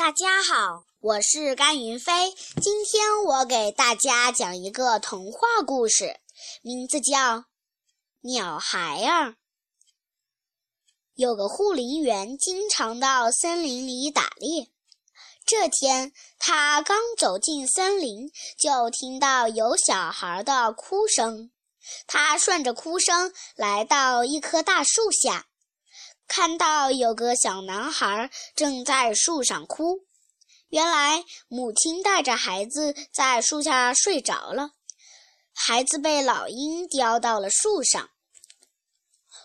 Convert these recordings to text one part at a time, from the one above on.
大家好，我是甘云飞。今天我给大家讲一个童话故事，名字叫《鸟孩儿》。有个护林员经常到森林里打猎。这天，他刚走进森林，就听到有小孩的哭声。他顺着哭声来到一棵大树下。看到有个小男孩正在树上哭，原来母亲带着孩子在树下睡着了，孩子被老鹰叼到了树上。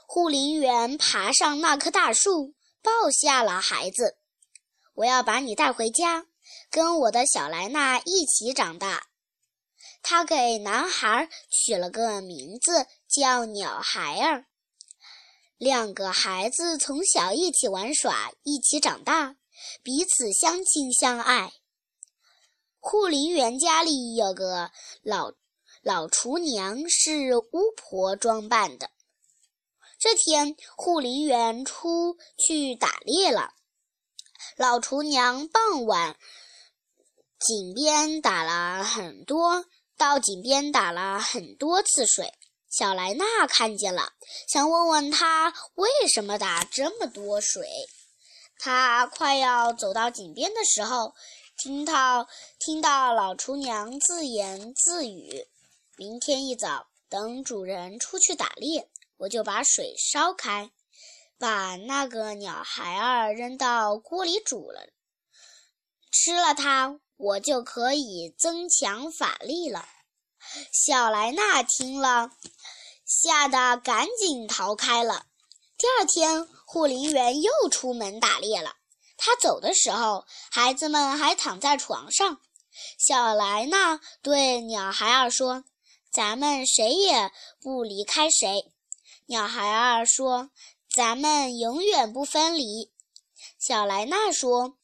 护林员爬上那棵大树，抱下了孩子。我要把你带回家，跟我的小莱娜一起长大。他给男孩取了个名字，叫鸟孩儿。两个孩子从小一起玩耍，一起长大，彼此相亲相爱。护林员家里有个老老厨娘，是巫婆装扮的。这天，护林员出去打猎了。老厨娘傍晚井边打了很多，到井边打了很多次水。小莱娜看见了，想问问他为什么打这么多水。他快要走到井边的时候，听到听到老厨娘自言自语：“明天一早，等主人出去打猎，我就把水烧开，把那个鸟孩儿扔到锅里煮了，吃了它，我就可以增强法力了。”小莱娜听了。吓得赶紧逃开了。第二天，护林员又出门打猎了。他走的时候，孩子们还躺在床上。小莱娜对鸟孩儿说：“咱们谁也不离开谁。”鸟孩儿说：“咱们永远不分离。”小莱娜说。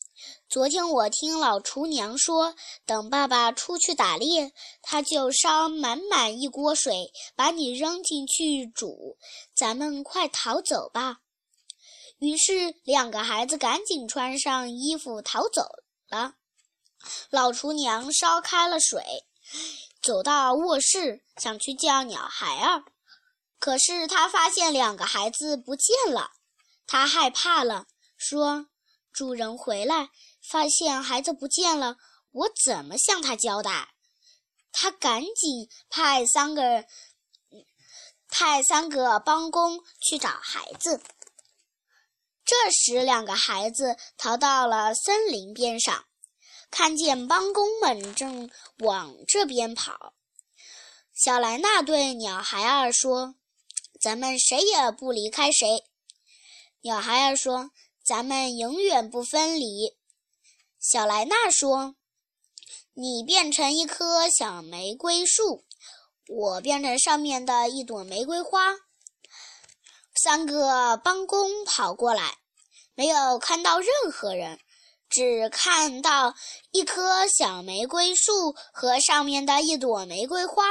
昨天我听老厨娘说，等爸爸出去打猎，他就烧满满一锅水，把你扔进去煮。咱们快逃走吧！于是两个孩子赶紧穿上衣服逃走了。老厨娘烧开了水，走到卧室，想去叫鸟孩儿，可是他发现两个孩子不见了，他害怕了，说：“主人回来。”发现孩子不见了，我怎么向他交代？他赶紧派三个派三个帮工去找孩子。这时，两个孩子逃到了森林边上，看见帮工们正往这边跑。小莱娜对鸟孩儿说：“咱们谁也不离开谁。”鸟孩儿说：“咱们永远不分离。”小莱娜说：“你变成一棵小玫瑰树，我变成上面的一朵玫瑰花。”三个帮工跑过来，没有看到任何人，只看到一棵小玫瑰树和上面的一朵玫瑰花。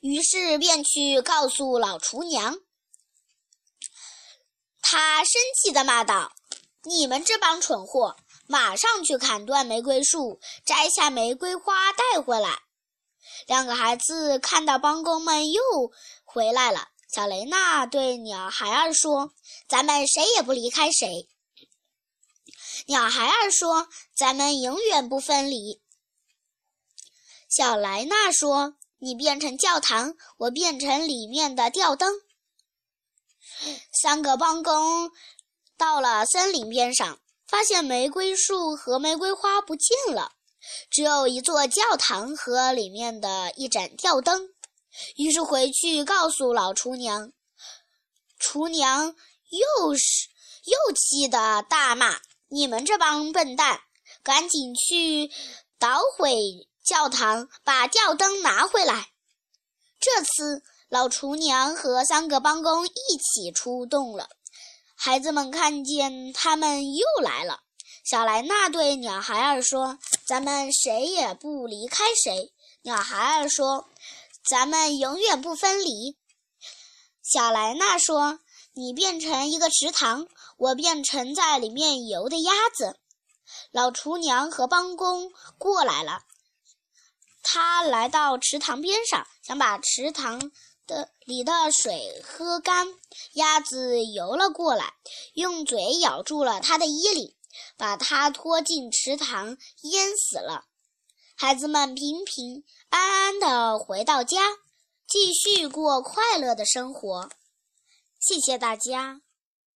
于是便去告诉老厨娘，他生气地骂道：“你们这帮蠢货！”马上去砍断玫瑰树，摘下玫瑰花带回来。两个孩子看到帮工们又回来了，小雷娜对鸟孩儿说：“咱们谁也不离开谁。”鸟孩儿说：“咱们永远不分离。”小莱娜说：“你变成教堂，我变成里面的吊灯。”三个帮工到了森林边上。发现玫瑰树和玫瑰花不见了，只有一座教堂和里面的一盏吊灯。于是回去告诉老厨娘，厨娘又是又气得大骂：“你们这帮笨蛋，赶紧去捣毁教堂，把吊灯拿回来！”这次老厨娘和三个帮工一起出动了。孩子们看见他们又来了，小莱娜对鸟孩儿说：“咱们谁也不离开谁。”鸟孩儿说：“咱们永远不分离。”小莱娜说：“你变成一个池塘，我变成在里面游的鸭子。”老厨娘和帮工过来了。他来到池塘边上，想把池塘的里的水喝干。鸭子游了过来，用嘴咬住了他的衣领，把他拖进池塘，淹死了。孩子们平平安安的回到家，继续过快乐的生活。谢谢大家。